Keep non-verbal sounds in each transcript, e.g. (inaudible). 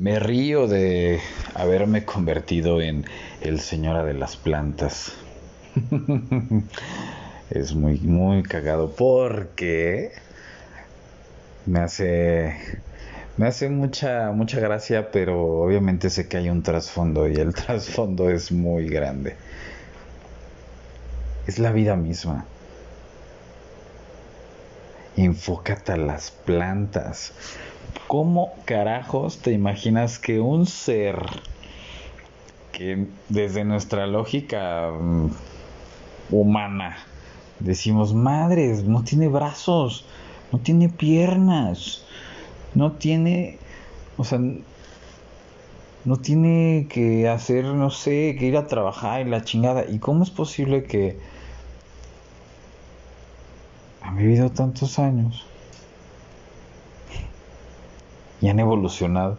Me río de haberme convertido en el señora de las plantas. (laughs) es muy, muy cagado porque me hace, me hace mucha, mucha gracia, pero obviamente sé que hay un trasfondo y el (laughs) trasfondo es muy grande. Es la vida misma. Enfócate a las plantas. ¿Cómo carajos te imaginas que un ser que desde nuestra lógica mm, humana decimos, madres, no tiene brazos, no tiene piernas, no tiene, o sea, no tiene que hacer, no sé, que ir a trabajar y la chingada. ¿Y cómo es posible que han vivido tantos años y han evolucionado?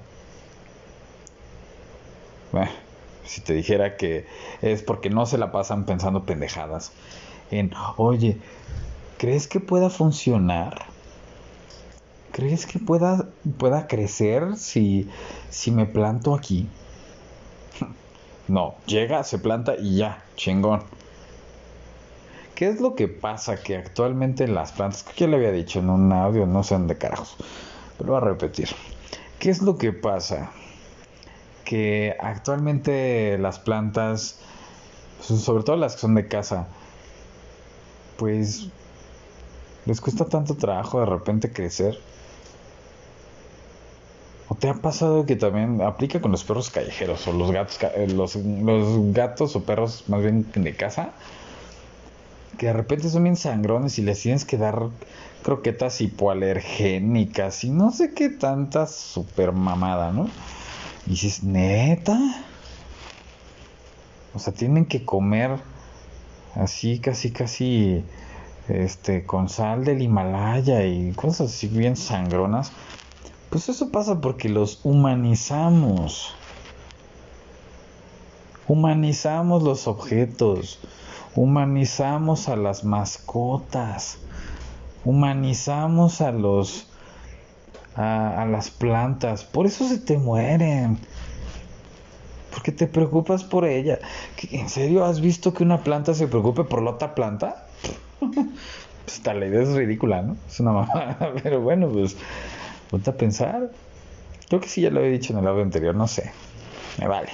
Si te dijera que es porque no se la pasan pensando pendejadas en, oye, ¿crees que pueda funcionar? ¿Crees que pueda, pueda crecer si, si me planto aquí? (laughs) No, llega, se planta y ya, chingón. ¿Qué es lo que pasa que actualmente las plantas, que ya le había dicho en un audio, no sé de carajos, pero voy a repetir. ¿Qué es lo que pasa? Que actualmente las plantas, sobre todo las que son de casa, pues les cuesta tanto trabajo de repente crecer ¿O te ha pasado que también aplica con los perros callejeros o los gatos, eh, los, gatos o perros más bien de casa? Que de repente son bien sangrones y les tienes que dar croquetas hipoalergénicas y no sé qué tanta super mamada, ¿no? Y dices, neta. O sea, tienen que comer así, casi, casi, este, con sal del Himalaya y cosas así bien sangronas pues eso pasa porque los humanizamos. Humanizamos los objetos, humanizamos a las mascotas, humanizamos a los a, las plantas, por eso se te mueren. Porque te preocupas por ella. ¿En serio has visto que una planta se preocupe por la otra planta? (laughs) pues tal idea es ridícula, ¿no? Es una mamada, (laughs) pero bueno, pues Ponte a pensar. Creo que sí ya lo había dicho en el audio anterior, no sé. Me vale.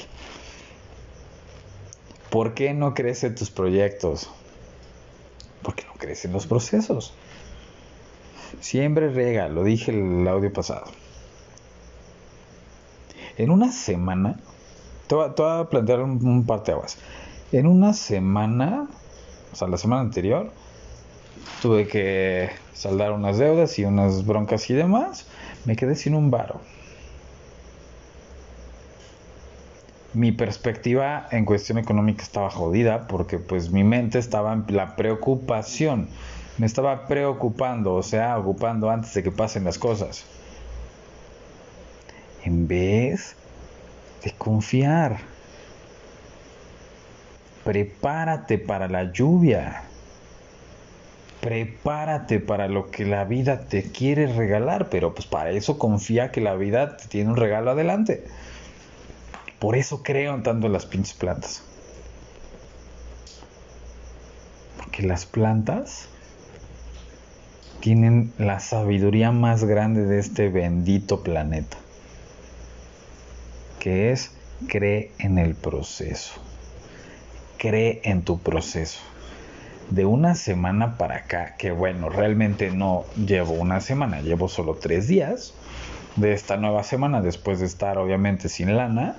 ¿Por qué no crecen tus proyectos? Porque no crecen los procesos. Siempre rega, lo dije el audio pasado. En una semana, te voy, a plantear un, un par de aguas. En una semana, o sea, la semana anterior, tuve que saldar unas deudas y unas broncas y demás me quedé sin un varo. Mi perspectiva en cuestión económica estaba jodida porque pues mi mente estaba en la preocupación. Me estaba preocupando, o sea, ocupando antes de que pasen las cosas. En vez de confiar. Prepárate para la lluvia prepárate para lo que la vida te quiere regalar, pero pues para eso confía que la vida te tiene un regalo adelante. Por eso creo en tanto las pinches plantas. Porque las plantas tienen la sabiduría más grande de este bendito planeta. Que es cree en el proceso. Cree en tu proceso de una semana para acá, que bueno, realmente no llevo una semana, llevo solo tres días de esta nueva semana, después de estar obviamente sin lana,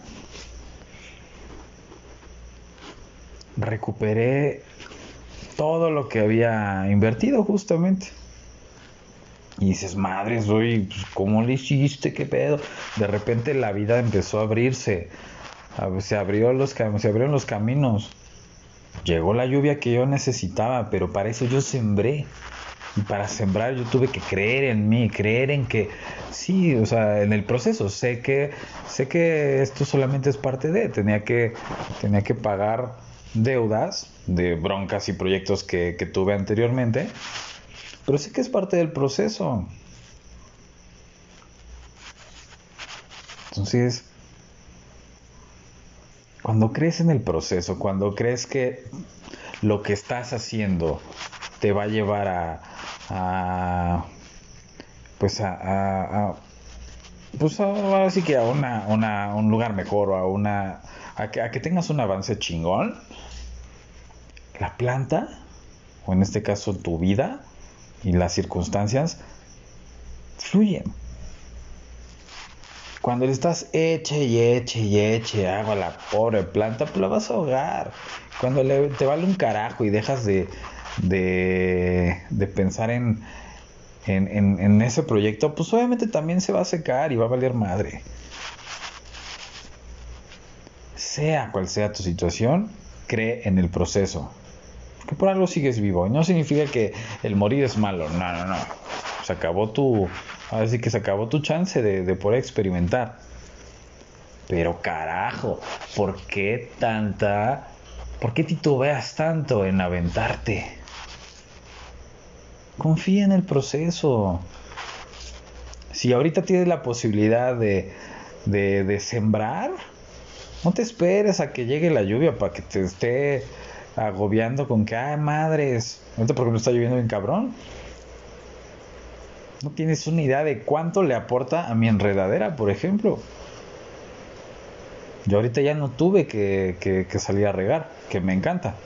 recuperé todo lo que había invertido justamente. Y dices, madre, soy, pues, ¿cómo le hiciste? ¿Qué pedo? De repente la vida empezó a abrirse. Se, abrió los, se abrieron los caminos llegó la lluvia que yo necesitaba, pero para eso yo sembré. Y para sembrar yo tuve que creer en mí, creer en que sí, o sea, en el proceso. Sé que, sé que esto solamente es parte de, tenía que, tenía que pagar deudas de broncas y proyectos que, que tuve anteriormente, pero sé que es parte del proceso. Entonces, cuando crees en el proceso, cuando crees que lo que estás haciendo te va a llevar a, pues a, pues ahora sí que a una, una, un lugar mejor o a una a que, a que tengas un avance chingón la planta o en este caso tu vida y las circunstancias fluyen cuando le estás eche y eche y eche agua a la pobre planta, pues la vas a ahogar. Cuando le, te vale un carajo y dejas de, de, de pensar en, en, en, en ese proyecto, pues obviamente también se va a secar y va a valer madre. Sea cual sea tu situación, cree en el proceso. Porque por algo sigues vivo. Y no significa que el morir es malo. No, no, no. Se acabó tu, Así que se acabó tu chance de, poder experimentar. Pero carajo, ¿por qué tanta... ¿Por qué titubeas tanto en aventarte? Confía en el proceso. Si ahorita tienes la posibilidad de, de, de sembrar, no te esperes a que llegue la lluvia para que te esté agobiando con que, ay madres, ahorita porque me está lloviendo bien cabrón. No tienes una idea de cuánto le aporta a mi enredadera, por ejemplo. Yo ahorita ya no tuve que, que, salir a regar, que me encanta.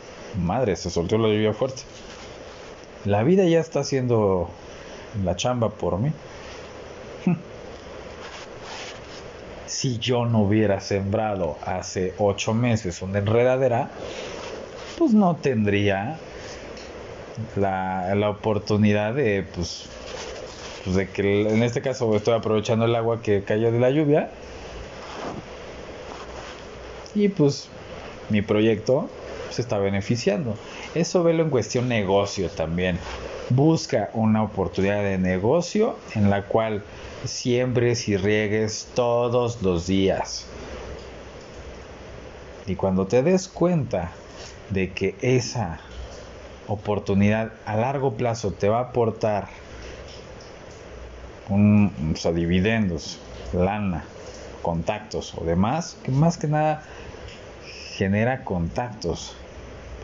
Madre, se soltó la lluvia fuerte. La vida ya está haciendo la chamba por mí. (laughs) si yo no hubiera sembrado hace ocho meses una enredadera, pues no tendría la, la oportunidad de pues pues de que en este caso estoy aprovechando el agua que cayó de la lluvia. Y pues mi proyecto se está beneficiando. Eso velo en cuestión negocio también. Busca una oportunidad de negocio en la cual siembres y riegues todos los días. Y cuando te des cuenta de que esa oportunidad a largo plazo te va a aportar un, dividendos, lana, contactos o demás, que más que nada genera contactos.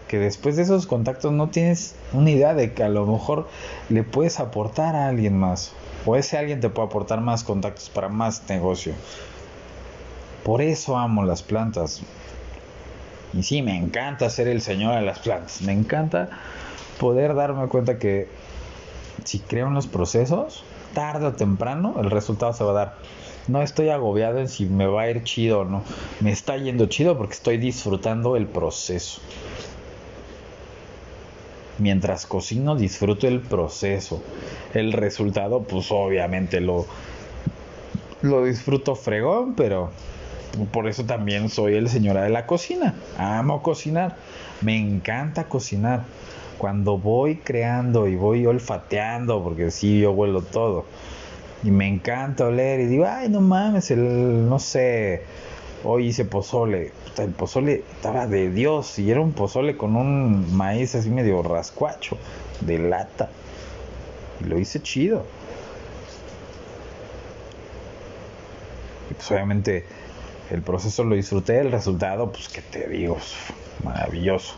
Que después de esos contactos no tienes una idea de que a lo mejor le puedes aportar a alguien más. O ese alguien te puede aportar más contactos para más negocio. Por eso amo las plantas. Y sí, me encanta ser el señor de las plantas. Me encanta poder darme cuenta que si creo en los procesos, tarde o temprano el resultado se va a dar. No estoy agobiado en si me va a ir chido o no. Me está yendo chido porque estoy disfrutando el proceso. Mientras cocino disfruto el proceso. El resultado pues obviamente lo lo disfruto fregón, pero por eso también soy el señora de la cocina. Amo cocinar. Me encanta cocinar cuando voy creando y voy olfateando, porque sí, yo huelo todo, y me encanta oler y digo, ay, no mames, el, no sé, hoy hice pozole, el pozole estaba de Dios y era un pozole con un maíz así medio rascuacho, de lata, y lo hice chido. Y pues obviamente el proceso lo disfruté, el resultado, pues que te digo, maravilloso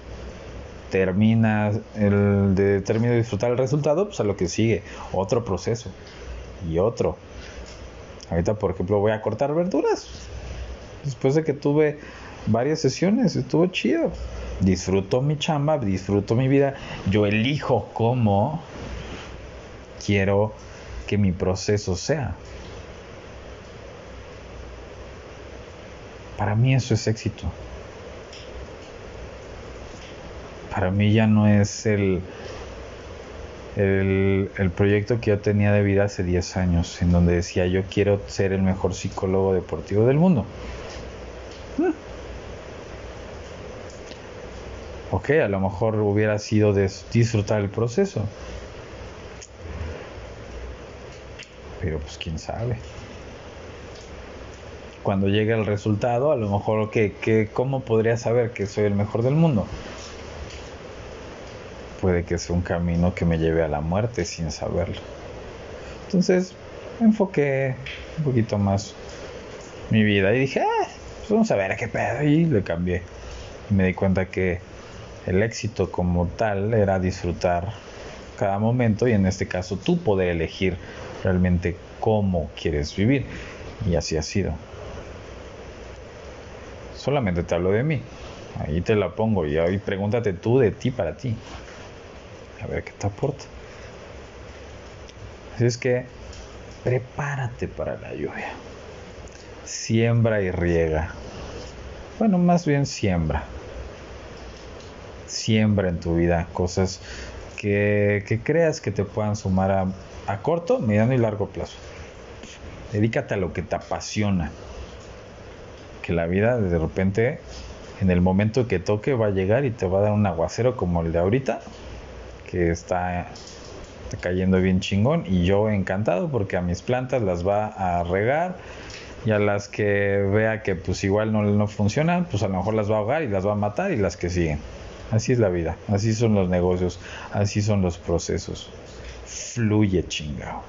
termina el de termino de disfrutar el resultado, pues a lo que sigue, otro proceso y otro. Ahorita, por ejemplo, voy a cortar verduras. Después de que tuve varias sesiones, estuvo chido. Disfruto mi chamba, disfruto mi vida. Yo elijo cómo quiero que mi proceso sea. Para mí eso es éxito para mí ya no es el, el, proyecto que yo tenía de vida hace 10 años, en donde decía yo quiero ser el mejor psicólogo deportivo del mundo. (laughs) Ok, a lo mejor hubiera sido disfrutar el proceso. Pero pues quién sabe. Cuando llegue el resultado, a lo mejor, que, que, ¿cómo podría saber que soy el mejor del mundo? puede que sea un camino que me lleve a la muerte sin saberlo. Entonces, enfoqué un poquito más mi vida. Y dije, ah, pues vamos a ver qué pedo. Y le cambié. Y me di cuenta que el éxito como tal era disfrutar cada momento y en este caso tú poder elegir realmente cómo quieres vivir. Y así ha sido. Solamente te hablo de mí. Ahí te la pongo y hoy pregúntate tú de ti para ti. A ver qué te aporta. Así es que prepárate para la lluvia. Siembra y riega. Bueno, más bien siembra. Siembra en tu vida cosas que, que creas que te puedan sumar a, a corto, mediano y largo plazo. Dedícate a lo que te apasiona. Que la vida de repente, en el momento que toque, va a llegar y te va a dar un aguacero como el de ahorita, que está, cayendo bien chingón. Y yo encantado porque a mis plantas las va a regar y a las que vea que pues igual no, no funcionan, pues a lo mejor las va a ahogar y las va a matar y las que siguen. Así es la vida, así son los negocios, así son los procesos. Fluye chingado.